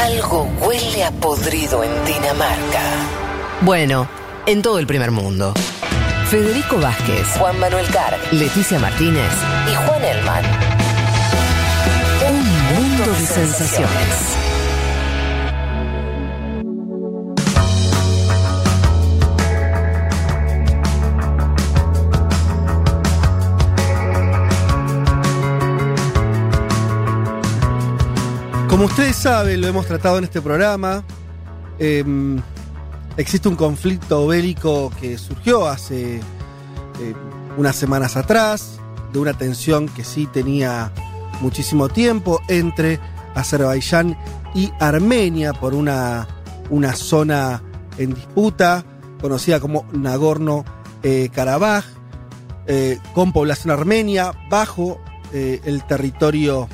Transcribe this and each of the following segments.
Algo huele a podrido en Dinamarca. Bueno, en todo el primer mundo. Federico Vázquez, Juan Manuel Carr Leticia Martínez, y Juan Elman. un mundo de sensaciones. Como ustedes saben, lo hemos tratado en este programa. eh, existe un conflicto bélico que surgió hace eh, unas semanas atrás, de una tensión que sí tenía muchísimo tiempo entre Azerbaiyán y Armenia por una, una zona en disputa conocida como Nagorno-Karabaj, eh, con población armenia bajo eh, el territorio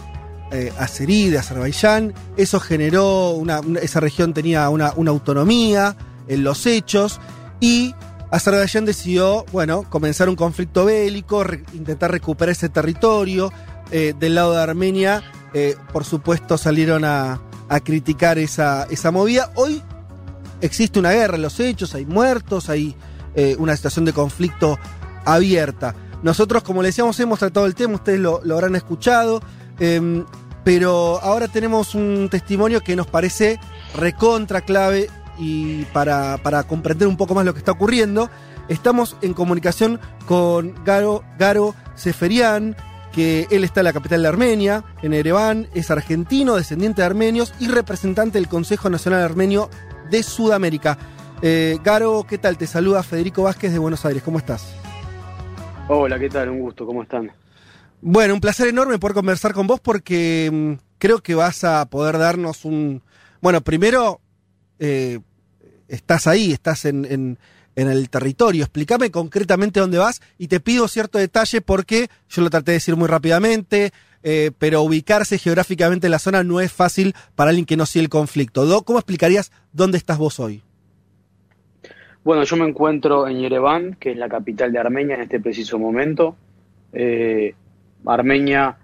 eh, azerí de Azerbaiyán. Eso generó, una, esa región tenía una, autonomía en los hechos y Azerbaiyán decidió, bueno, comenzar un conflicto bélico, intentar recuperar ese territorio. Eh, del lado de Armenia, eh, por supuesto, salieron a, a criticar esa, esa movida. Hoy existe una guerra en los hechos, hay muertos, hay eh, una situación de conflicto abierta. Nosotros, como le decíamos, hemos tratado el tema, ustedes lo, lo habrán escuchado, eh, pero ahora tenemos un testimonio que nos parece recontra clave y para, para comprender un poco más lo que está ocurriendo. Estamos en comunicación con Garo, Garo Seferian, que él está en la capital de Armenia, en Ereván, es argentino, descendiente de armenios y representante del Consejo Nacional Armenio de Sudamérica. Eh, Garo, ¿qué tal? Te saluda Federico Vázquez de Buenos Aires, ¿cómo estás? Hola, ¿qué tal? Un gusto, ¿cómo están? Bueno, un placer enorme poder conversar con vos porque mm, creo que vas a poder darnos un... Bueno, primero, eh, estás ahí, estás en, en- el territorio. Explícame concretamente dónde vas y te pido cierto detalle porque yo lo traté de decir muy rápidamente, eh, pero ubicarse geográficamente en la zona no es fácil para alguien que no sigue el conflicto. ¿Cómo explicarías dónde estás vos hoy? Bueno, yo me encuentro en Yerevan, que es la capital de Armenia en este preciso momento. Eh, Armenia,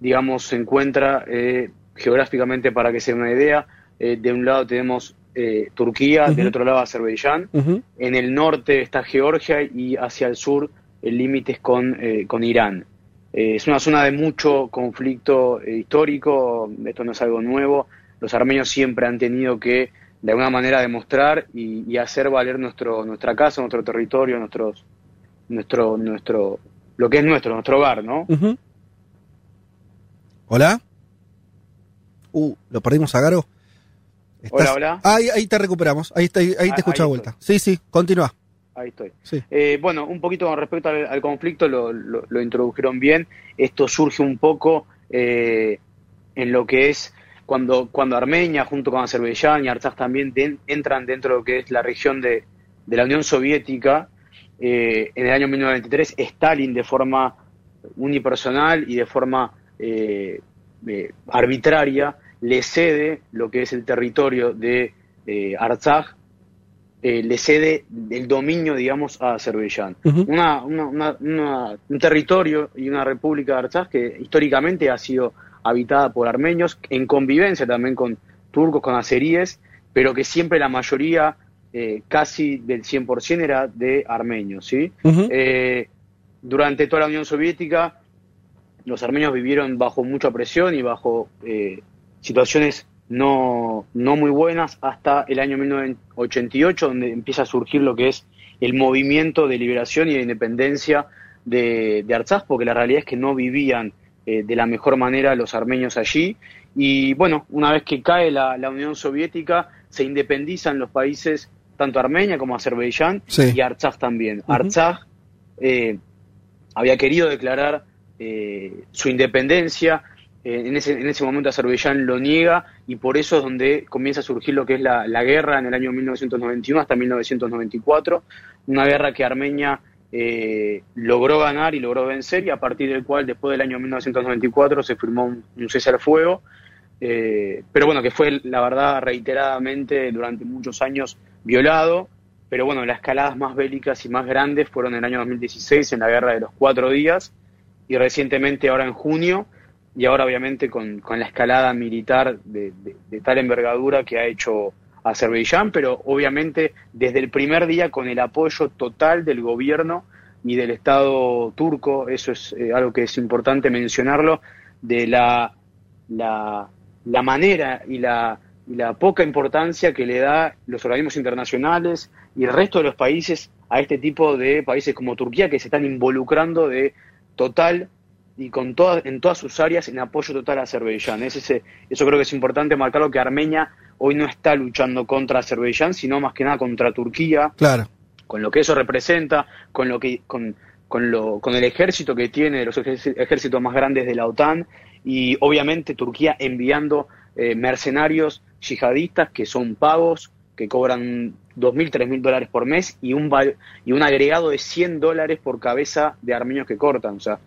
digamos, se encuentra eh, geográficamente, para que se den una idea, eh, de un lado tenemos eh, Turquía, del otro lado Azerbaiyán. En el norte está Georgia y hacia el sur el límite es con, con Irán. Es una zona de mucho conflicto histórico, esto no es algo nuevo. Los armenios siempre han tenido que, de alguna manera, demostrar y, y hacer valer nuestro, nuestra casa, nuestro territorio, nuestros, nuestro, nuestro, lo que es nuestro, nuestro hogar, ¿no? Ujú. ¿Hola? Uh, ¿lo perdimos a Garo? Hola, hola. Ahí, ahí te recuperamos, ahí, te- ahí te Ah, escucho de vuelta. Sí, sí, continúa. Ahí estoy. Sí. Eh, bueno, un poquito con respecto al, al conflicto, lo, lo- lo introdujeron bien. Esto surge un poco eh, en lo que es cuando, cuando Armenia, junto con Azerbaiyán y Artsaj también, entran dentro de lo que es la región de, de la Unión Soviética. Eh, en el año 1993, Stalin, de forma unipersonal y de forma eh, eh, arbitraria, le cede lo que es el territorio de eh, Artsaj eh, le cede el dominio, digamos, a Azerbaiyán. Una- una- una- un territorio y una república de Artsaj que históricamente ha sido habitada por armenios, en convivencia también con turcos, con azeríes, pero que siempre la mayoría, eh, casi del 100%, era de armenios. ¿sí? Eh, durante toda la Unión Soviética, los armenios vivieron bajo mucha presión y bajo eh, situaciones no, no muy buenas hasta el año 1988, donde empieza a surgir lo que es el movimiento de liberación y de independencia de, de Artsaj, porque la realidad es que no vivían eh, de la mejor manera los armenios allí. Y bueno, una vez que cae la, la Unión Soviética, se independizan los países, tanto Armenia como Azerbaiyán, Sí. y Artsaj también. Artsaj eh, había querido declarar eh, su independencia, eh, en, ese, en ese momento Azerbaiyán lo niega y por eso es donde comienza a surgir lo que es la, la guerra en el año 1991 hasta 1994, una guerra que Armenia eh, logró ganar y logró vencer y a partir del cual después del año 1994 se firmó un, un cese al fuego, eh, pero bueno, que fue la verdad reiteradamente durante muchos años violado, pero bueno, las escaladas más bélicas y más grandes fueron en el año 2016 en la guerra de los cuatro días y recientemente ahora en junio y ahora obviamente con, con la escalada militar de, de, tal envergadura que ha hecho Azerbaiyán, pero obviamente desde el primer día con el apoyo total del gobierno y del Estado turco, eso es eh, algo que es importante mencionarlo, de la, la, la manera y la, y la poca importancia que le da los organismos internacionales y el resto de los países a este tipo de países como Turquía que se están involucrando de total y con todas, en todas sus áreas en apoyo total a Azerbaiyán. Es ese, eso creo que es importante marcarlo que Armenia hoy no está luchando contra Azerbaiyán, sino más que nada contra Turquía. Claro. Con lo que eso representa, con lo que, con, con, lo, con el ejército que tiene, los ejércitos más grandes de la OTAN, y obviamente Turquía enviando eh, mercenarios yihadistas que son pagos, que cobran 2.000, 3.000 dólares por mes y un, y un agregado de 100 dólares por cabeza de armenios que cortan. O sea,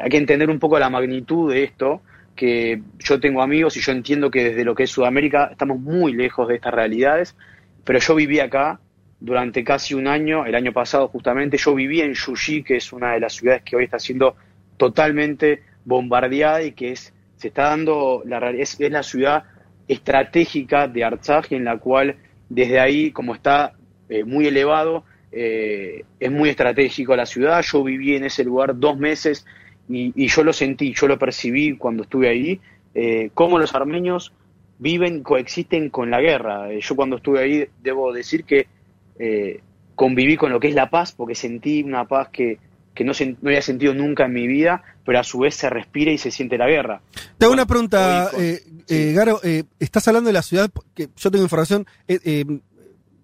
hay que entender un poco la magnitud de esto, que yo tengo amigos y yo entiendo que desde lo que es Sudamérica estamos muy lejos de estas realidades, pero yo viví acá durante casi un año, el año pasado justamente, yo viví en Yuyi, que es una de las ciudades que hoy está siendo totalmente bombardeada y que es se está dando la es, es la ciudad estratégica de Artsaj en la cual desde ahí como está eh, muy elevado eh, es muy estratégico la ciudad. Yo viví en ese lugar dos meses y, yo lo sentí yo lo percibí cuando estuve ahí eh, cómo los armenios viven coexisten con la guerra. Yo cuando estuve ahí debo decir que conviví con lo que es la paz porque sentí una paz que que no, no había sentido nunca en mi vida, pero a su vez se respira y se siente la guerra. Te hago una pregunta, eh, eh, Garo. Eh, estás hablando de la ciudad, que yo tengo información, eh,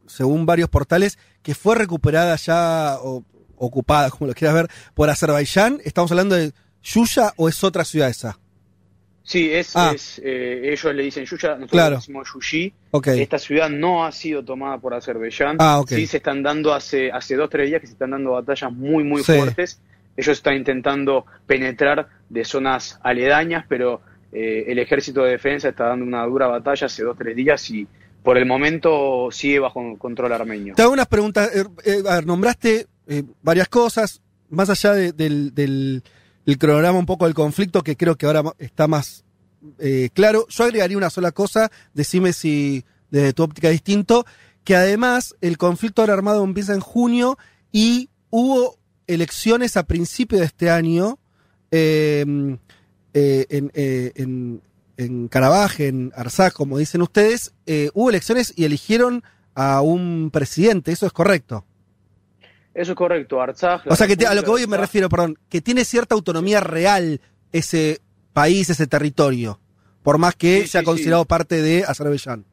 según varios portales, que fue recuperada ya, o ocupada, como lo quieras ver, por Azerbaiyán. ¿Estamos hablando de Yuya o es otra ciudad esa? Sí, es, ah. es eh, ellos le dicen Yuya, nosotros claro. decimos Yuyi. Okay. Esta ciudad no ha sido tomada por Azerbaiyán. Ah, okay. Sí se están dando hace, hace dos, tres días que se están dando batallas muy, muy sí. fuertes. Ellos están intentando penetrar de zonas aledañas, pero eh, el ejército de defensa está dando una dura batalla hace dos, tres días y por el momento sigue bajo control armenio. Te hago unas preguntas. Eh, a ver, nombraste eh, varias cosas, más allá de, del, del el cronograma un poco del conflicto, que creo que ahora está más eh, claro. Yo agregaría una sola cosa, decime si desde tu óptica distinto, que además el conflicto armado empieza en junio y hubo elecciones a principio de este año eh, eh, en, en, en Karabaj, en Arzak, como dicen ustedes, hubo elecciones y eligieron a un presidente, ¿eso es correcto? Eso es correcto, Artsaj. O sea, que te, a lo que hoy me refiero, perdón, que tiene cierta autonomía real ese país, ese territorio, por más que sí, sea sí, considerado sí. parte de Azerbaiyán.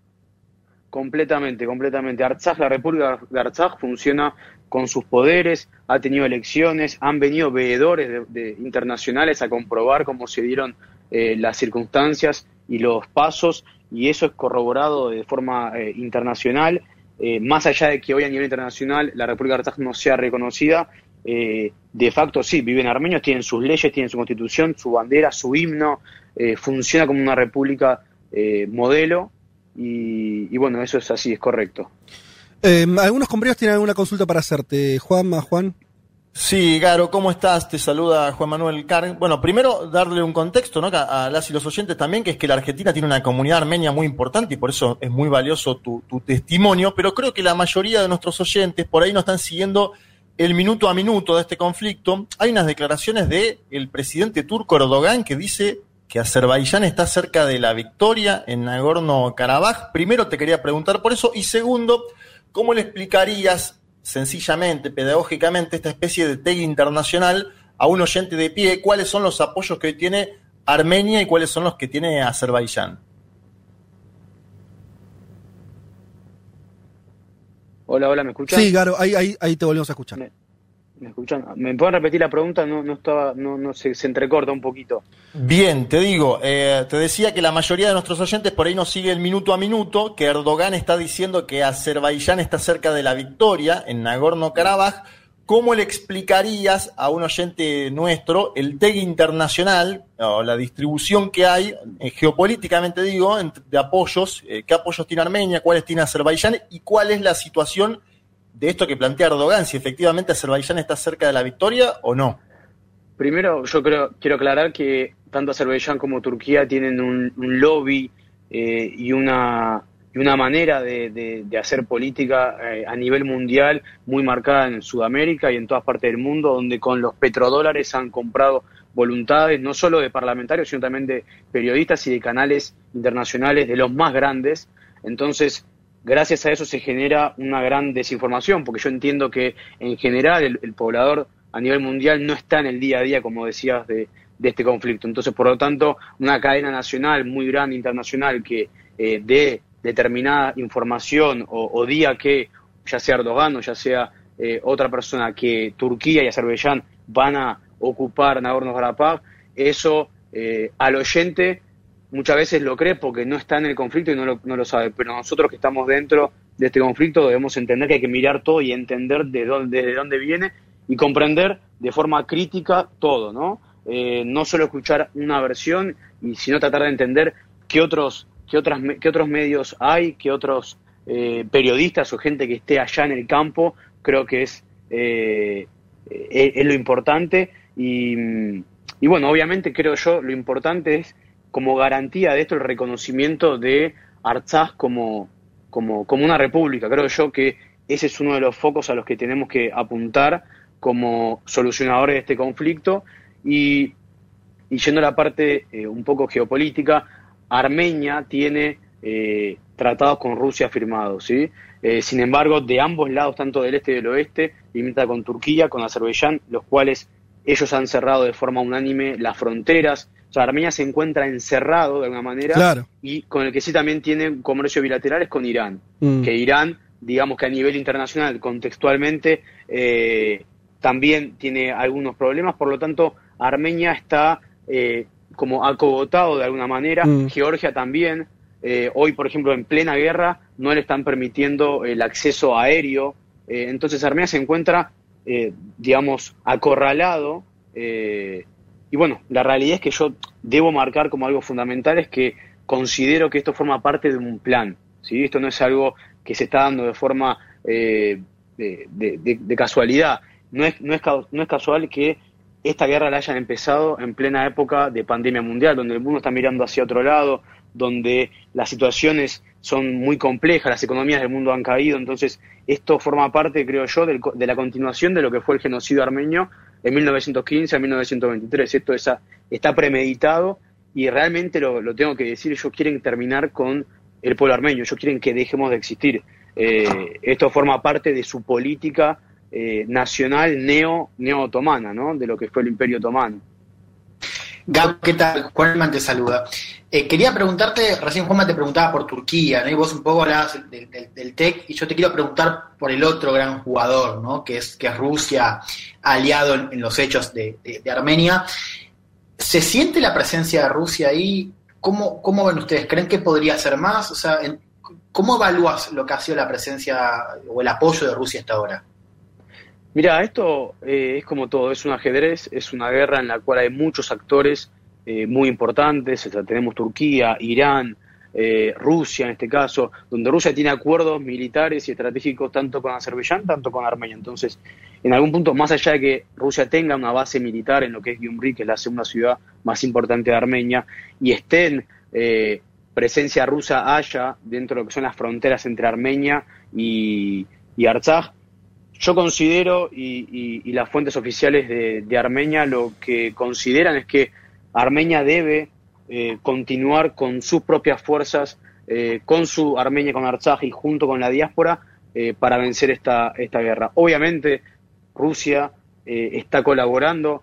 Completamente, completamente. Artsaj, la República de Artsaj funciona con sus poderes, ha tenido elecciones, han venido veedores de, de internacionales a comprobar cómo se dieron eh, las circunstancias y los pasos, y eso es corroborado de forma eh, internacional eh, más allá de que hoy a nivel internacional la República de Artsaj no sea reconocida, eh, de facto sí, viven armenios, tienen sus leyes, tienen su constitución, su bandera, su himno, eh, funciona como una república modelo y, y, bueno, eso es así, es correcto. algunos compañeros tienen alguna consulta para hacerte. Juanma, Juan. Sí, Garo, ¿cómo estás? Te saluda Juan Manuel Car. Bueno, primero darle un contexto ¿no? a, las y los oyentes también, que es que la Argentina tiene una comunidad armenia muy importante y por eso es muy valioso tu, testimonio, pero creo que la mayoría de nuestros oyentes por ahí no están siguiendo el minuto a minuto de este conflicto. Hay unas declaraciones de el presidente turco Erdogan que dice que Azerbaiyán está cerca de la victoria en Nagorno-Karabaj. Primero te quería preguntar por eso y segundo, ¿cómo le explicarías sencillamente, pedagógicamente, esta especie de TEG internacional a un oyente de pie, cuáles son los apoyos que hoy tiene Armenia y cuáles son los que tiene Azerbaiyán. Hola, hola, ¿me escuchan? Sí, Garo, ahí, ahí, ahí te volvemos a escuchar. ¿Me, pueden repetir la pregunta? No, estaba, no, se entrecorta un poquito. Bien, te digo, eh, te decía que la mayoría de nuestros oyentes por ahí nos sigue el minuto a minuto, que Erdogan está diciendo que Azerbaiyán está cerca de la victoria en Nagorno-Karabaj. ¿Cómo le explicarías a un oyente nuestro el TEG internacional, o la distribución que hay, eh, geopolíticamente digo, de apoyos, eh, qué apoyos tiene Armenia, cuáles tiene Azerbaiyán y cuál es la situación de esto que plantea Erdogan, si efectivamente Azerbaiyán está cerca de la victoria o no? Primero, yo creo, quiero aclarar que tanto Azerbaiyán como Turquía tienen un, lobby eh, y una y una manera de, hacer política eh, a nivel mundial muy marcada en Sudamérica y en todas partes del mundo, donde con los petrodólares han comprado voluntades no solo de parlamentarios, sino también de periodistas y de canales internacionales de los más grandes. Entonces, gracias a eso se genera una gran desinformación, porque yo entiendo que en general el, poblador a nivel mundial no está en el día a día, como decías, de, este conflicto. Entonces, por lo tanto, una cadena nacional muy grande, internacional, que eh, dé determinada información o, diga que ya sea Erdogan o ya sea eh, otra persona que Turquía y Azerbaiyán van a ocupar Nagorno-Karabaj, eso eh, al oyente muchas veces lo cree porque no está en el conflicto y no lo, no lo sabe, pero nosotros que estamos dentro de este conflicto debemos entender que hay que mirar todo y entender de dónde, de dónde viene y comprender de forma crítica todo, ¿no? Eh, no solo escuchar una versión, y sino tratar de entender qué otros, qué otras, qué otros medios hay, qué otros eh, periodistas o gente que esté allá en el campo, creo que es, es, es, lo importante. Y, y bueno, obviamente creo yo, lo importante es como garantía de esto el reconocimiento de Artsaj como, como, como una república. Creo yo que ese es uno de los focos a los que tenemos que apuntar como solucionadores de este conflicto. Y, y yendo a la parte eh, un poco geopolítica, Armenia tiene eh, tratados con Rusia firmados, ¿sí? Eh, sin embargo, de ambos lados, tanto del este y del oeste, limita con Turquía, con Azerbaiyán, los cuales ellos han cerrado de forma unánime las fronteras, sea, Armenia se encuentra encerrado de alguna manera y con el que sí también tiene un comercio bilateral es con Irán, mm. que Irán, digamos que a nivel internacional, contextualmente, eh, también tiene algunos problemas, por lo tanto, Armenia está eh, como acogotado de alguna manera, mm. Georgia también, eh, hoy, por ejemplo, en plena guerra, no le están permitiendo el acceso aéreo, entonces Armenia se encuentra, digamos, acorralado y bueno, la realidad es que yo debo marcar como algo fundamental es que considero que esto forma parte de un plan. ¿sí? Esto no es algo que se está dando de forma eh, de, casualidad. No es, no, es, no es casual que esta guerra la hayan empezado en plena época de pandemia mundial, donde el mundo está mirando hacia otro lado, donde las situaciones son muy complejas, las economías del mundo han caído, entonces esto forma parte, creo yo, de la continuación de lo que fue el genocidio armenio de 1915 a 1923. Esto está premeditado y realmente lo, tengo que decir, ellos quieren terminar con el pueblo armenio, ellos quieren que dejemos de existir. Eh, esto forma parte de su política eh, nacional neo, neo-otomana, ¿no? de lo que fue el imperio otomano. Gab, ¿qué tal? Juanma te saluda. Eh, quería preguntarte, recién Juanma te preguntaba por Turquía, ¿no? Y vos un poco hablabas del, TEC, y yo te quiero preguntar por el otro gran jugador, ¿no? Que es, que Rusia, aliado en, los hechos de, Armenia. ¿Se siente la presencia de Rusia ahí? ¿Cómo, ¿Cómo ven ustedes? ¿Creen que podría ser más? O sea, ¿cómo evalúas lo que ha sido la presencia o el apoyo de Rusia hasta ahora? Mira, esto eh, es como todo, es un ajedrez, es una guerra en la cual hay muchos actores eh, muy importantes, tenemos Turquía, Irán, eh, Rusia en este caso, donde Rusia tiene acuerdos militares y estratégicos tanto con Azerbaiyán, tanto con Armenia. Entonces, en algún punto, más allá de que Rusia tenga una base militar en lo que es Gyumri, que es la segunda ciudad más importante de Armenia, y estén presencia rusa haya dentro de lo que son las fronteras entre Armenia y, y yo considero, y, las fuentes oficiales de, Armenia lo que consideran es que Armenia debe eh, continuar con sus propias fuerzas, eh, con su Armenia, con Artsaj y junto con la diáspora eh, para vencer esta, esta guerra. Obviamente Rusia está colaborando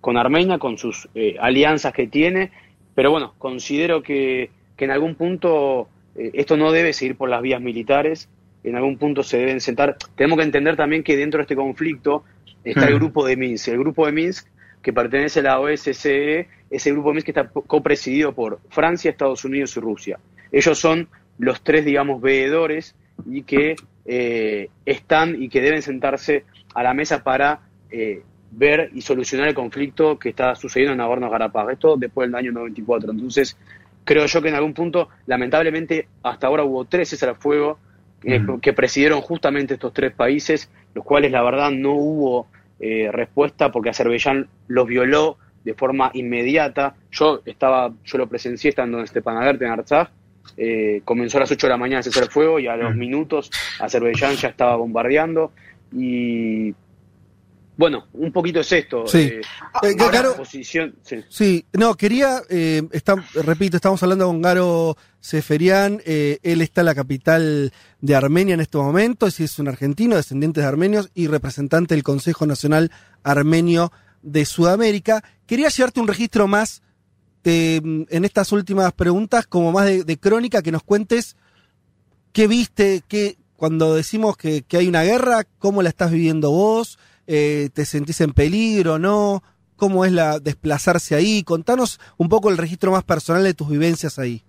con Armenia, con sus alianzas que tiene, pero bueno, considero que, que en algún punto esto no debe seguir por las vías militares, en algún punto se deben sentar. Tenemos que entender también que dentro de este conflicto está el grupo de Minsk. El grupo de Minsk, que pertenece a la OSCE, es el grupo de Minsk que está copresidido por Francia, Estados Unidos y Rusia. Ellos son los tres, digamos, veedores y que eh, están y que deben sentarse a la mesa para eh, ver y solucionar el conflicto que está sucediendo en Nagorno-Karabaj. Esto después del año 94. Entonces, creo yo que en algún punto, lamentablemente, hasta ahora hubo tres cesar fuego eh, que presidieron justamente estos tres países, los cuales la verdad no hubo eh, respuesta porque Azerbaiyán los violó de forma inmediata. Yo estaba, yo lo presencié estando en Stepanakert, en Artsaj. Eh, comenzó a las 8 de la mañana a cesar el fuego y a los minutos Azerbaiyán ya estaba bombardeando. Y bueno, un poquito es esto. Sí. eh, Eh, Garo- la posición, sí. Sí, no, quería, eh, está- repito, estamos hablando con Garo Seferian, eh, él está en la capital de Armenia en este momento, es, es un argentino, descendiente de armenios y representante del Consejo Nacional Armenio de Sudamérica. Quería llevarte un registro más de, mm, en estas últimas preguntas, como más de, de crónica, que nos cuentes qué viste, qué, cuando decimos que, que hay una guerra, cómo la estás viviendo vos, eh, te sentís en peligro, ¿no? ¿Cómo es la desplazarse ahí? Contanos un poco el registro más personal de tus vivencias ahí.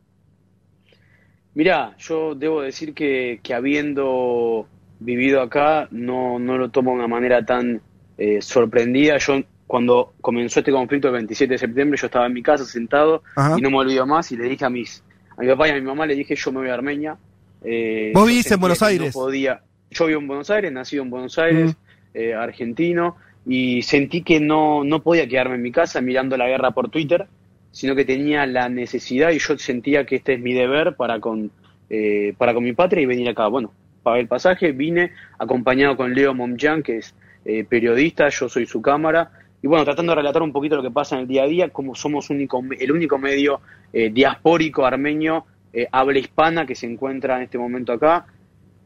Mirá, yo debo decir que, que habiendo vivido acá, no, no lo tomo de una manera tan eh, sorprendida. Yo, cuando comenzó este conflicto el 27 de septiembre, yo estaba en mi casa sentado Ajá. y no me olvido más y le dije a mis a mi papá y a mi mamá, le dije, yo me voy a Armenia. Eh, ¿Vos vivís en Buenos que no Aires? podía. Yo vivo en Buenos Aires, nacido en Buenos Aires, eh, argentino, y sentí que no, no podía quedarme en mi casa mirando la guerra por Twitter, sino que tenía la necesidad y yo sentía que este es mi deber para con, eh, para con mi patria y venir acá. Bueno, pagué el pasaje, vine acompañado con Leo Momjan, que es eh, periodista, yo soy su cámara, y bueno, tratando de relatar un poquito lo que pasa en el día a día, como somos único, el único medio eh, diaspórico armenio, eh, habla hispana que se encuentra en este momento acá.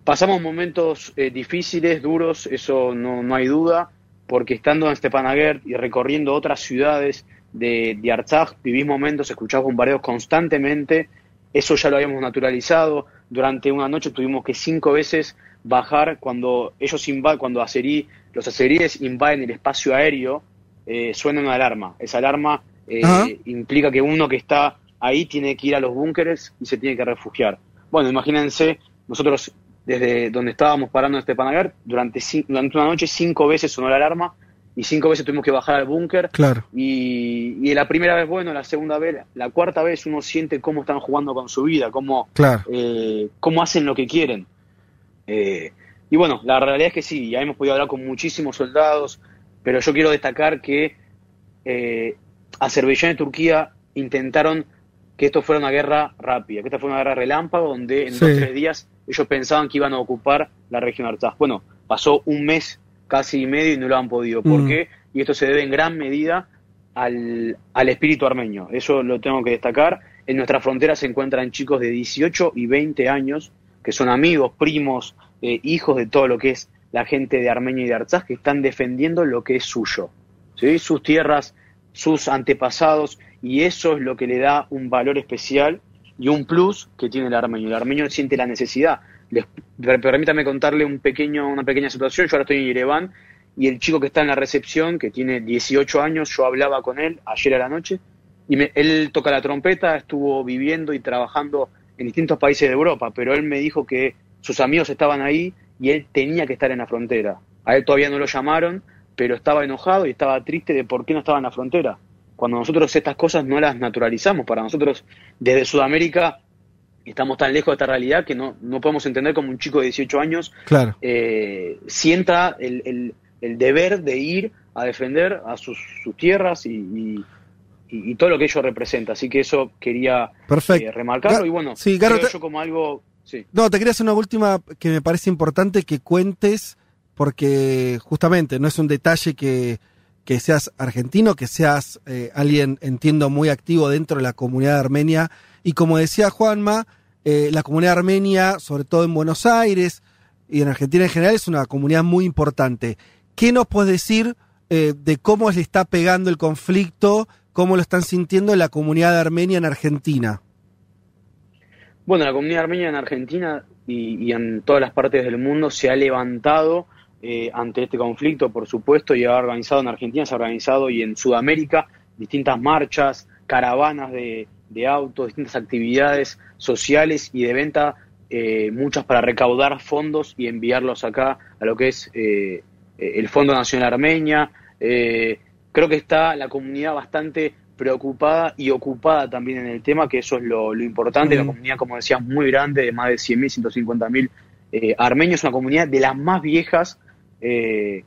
Pasamos momentos eh, difíciles, duros, eso no, no hay duda, porque estando en Stepanakert y recorriendo otras ciudades de, de Artsaj, vivís momentos, escuchás bombardeos constantemente, eso ya lo habíamos naturalizado. Durante una noche tuvimos que cinco veces bajar cuando ellos invaden, cuando azerí, los azeríes invaden el espacio aéreo, eh, suena una alarma. Esa alarma eh, implica que uno que está ahí tiene que ir a los búnkeres y se tiene que refugiar. Bueno, imagínense, nosotros desde donde estábamos parando en Stepanakert, durante, cin- durante una noche cinco veces sonó la alarma y cinco veces tuvimos que bajar al búnker Claro. y, y la primera vez bueno, la segunda vez, la cuarta vez uno siente cómo están jugando con su vida, cómo, Claro. eh, cómo hacen lo que quieren. Eh, y bueno, la realidad es que sí, ya hemos podido hablar con muchísimos soldados, pero yo quiero destacar que eh, Azerbaiyán y Turquía intentaron que esto fuera una guerra rápida, que esta fuera una guerra relámpago, donde en Sí. dos o tres días ellos pensaban que iban a ocupar la región Artsaj. Bueno, pasó un mes casi y medio y no lo han podido. ¿Por Mm. qué? Y esto se debe en gran medida al, al espíritu armenio. Eso lo tengo que destacar. En nuestra frontera se encuentran chicos de 18 y 20 años, que son amigos, primos, eh, hijos de todo lo que es la gente de Armenia y de Artsaj, que están defendiendo lo que es suyo. ¿sí? Sus tierras, sus antepasados, y eso es lo que le da un valor especial y un plus que tiene el armenio. El armenio siente la necesidad. Les, per- permítame contarle un pequeño, una pequeña situación. Yo ahora estoy en Yerevan y el chico que está en la recepción, que tiene 18 años, yo hablaba con él ayer a la noche y me- él toca la trompeta, estuvo viviendo y trabajando en distintos países de Europa, pero él me dijo que sus amigos estaban ahí y él tenía que estar en la frontera. A él todavía no lo llamaron, pero estaba enojado y estaba triste de por qué no estaba en la frontera. Cuando nosotros estas cosas no las naturalizamos, para nosotros desde Sudamérica estamos tan lejos de esta realidad que no, no podemos entender como un chico de 18 años Claro. eh, sienta el, el- el deber de ir a defender a sus, sus tierras y, y- todo lo que ello representa. Así que eso quería eh, remarcarlo y bueno, sí, creo yo como algo... Sí. No, te quería hacer una última que me parece importante que cuentes, porque justamente no es un detalle que, que seas argentino, que seas eh, alguien, entiendo, muy activo dentro de la comunidad armenia. Y como decía Juanma, eh, la comunidad armenia, sobre todo en Buenos Aires y en Argentina en general, es una comunidad muy importante. ¿Qué nos puedes decir eh, de cómo le está pegando el conflicto, cómo lo están sintiendo la comunidad armenia en Argentina? Bueno, la comunidad armenia en Argentina y, y en todas las partes del mundo se ha levantado eh, ante este conflicto, por supuesto, y ha organizado en Argentina, se ha organizado y en Sudamérica distintas marchas, caravanas de, de autos, distintas actividades sociales y de venta, eh, muchas para recaudar fondos y enviarlos acá a lo que es eh, el Fondo Nacional Armenia. Eh, creo que está la comunidad bastante preocupada y ocupada también en el tema, que eso es lo, lo importante. La Mm. comunidad, como decías, muy grande, de más de 100.000, 150.000 eh, armenios, una comunidad de las más viejas eh,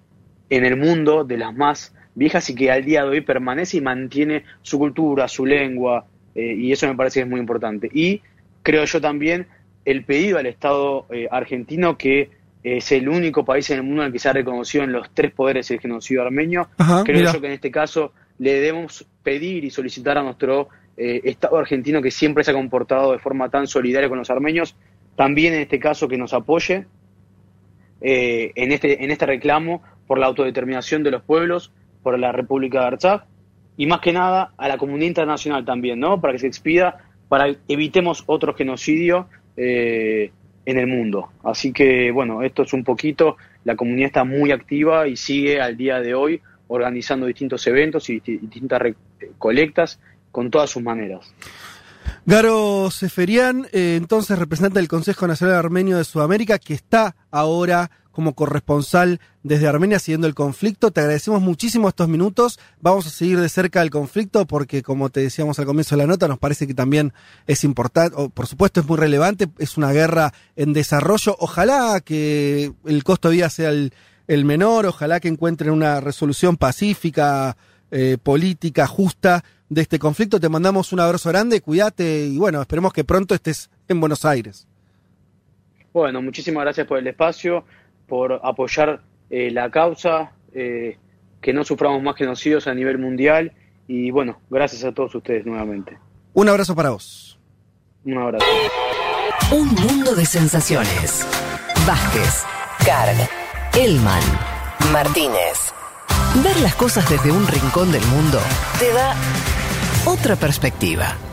en el mundo, de las más viejas y que al día de hoy permanece y mantiene su cultura, su lengua, eh, y eso me parece que es muy importante. Y creo yo también el pedido al Estado eh, argentino que es el único país en el mundo en el que se ha reconocido en los tres poderes el genocidio armenio. Ajá, creo mira. yo que en este caso le debemos pedir y solicitar a nuestro eh, Estado argentino que siempre se ha comportado de forma tan solidaria con los armenios, también en este caso que nos apoye eh, en, este, en este reclamo por la autodeterminación de los pueblos, por la República de Artsaj, y más que nada a la comunidad internacional también, ¿no? Para que se expida, para que evitemos otro genocidio eh, en el mundo. Así que, bueno, esto es un poquito, la comunidad está muy activa y sigue al día de hoy organizando distintos eventos y disti- distintas re- colectas con todas sus maneras. Garo Seferian, eh, entonces representante del Consejo Nacional Armenio de Sudamérica, que está ahora como corresponsal desde Armenia siguiendo el conflicto. Te agradecemos muchísimo estos minutos. Vamos a seguir de cerca el conflicto porque, como te decíamos al comienzo de la nota, nos parece que también es importante, o por supuesto es muy relevante, es una guerra en desarrollo. Ojalá que el costo de vida sea el, menor, ojalá que encuentren una resolución pacífica, eh, política, justa de este conflicto. Te mandamos un abrazo grande, cuídate y bueno, esperemos que pronto estés en Buenos Aires. Bueno, muchísimas gracias por el espacio, por apoyar eh, la causa, eh, que no suframos más genocidios a nivel mundial y bueno, gracias a todos ustedes nuevamente. Un abrazo para vos. Un abrazo. Un mundo de sensaciones. Vázquez, Carg, Elman. Martínez. Ver las cosas desde un rincón del mundo te da otra perspectiva.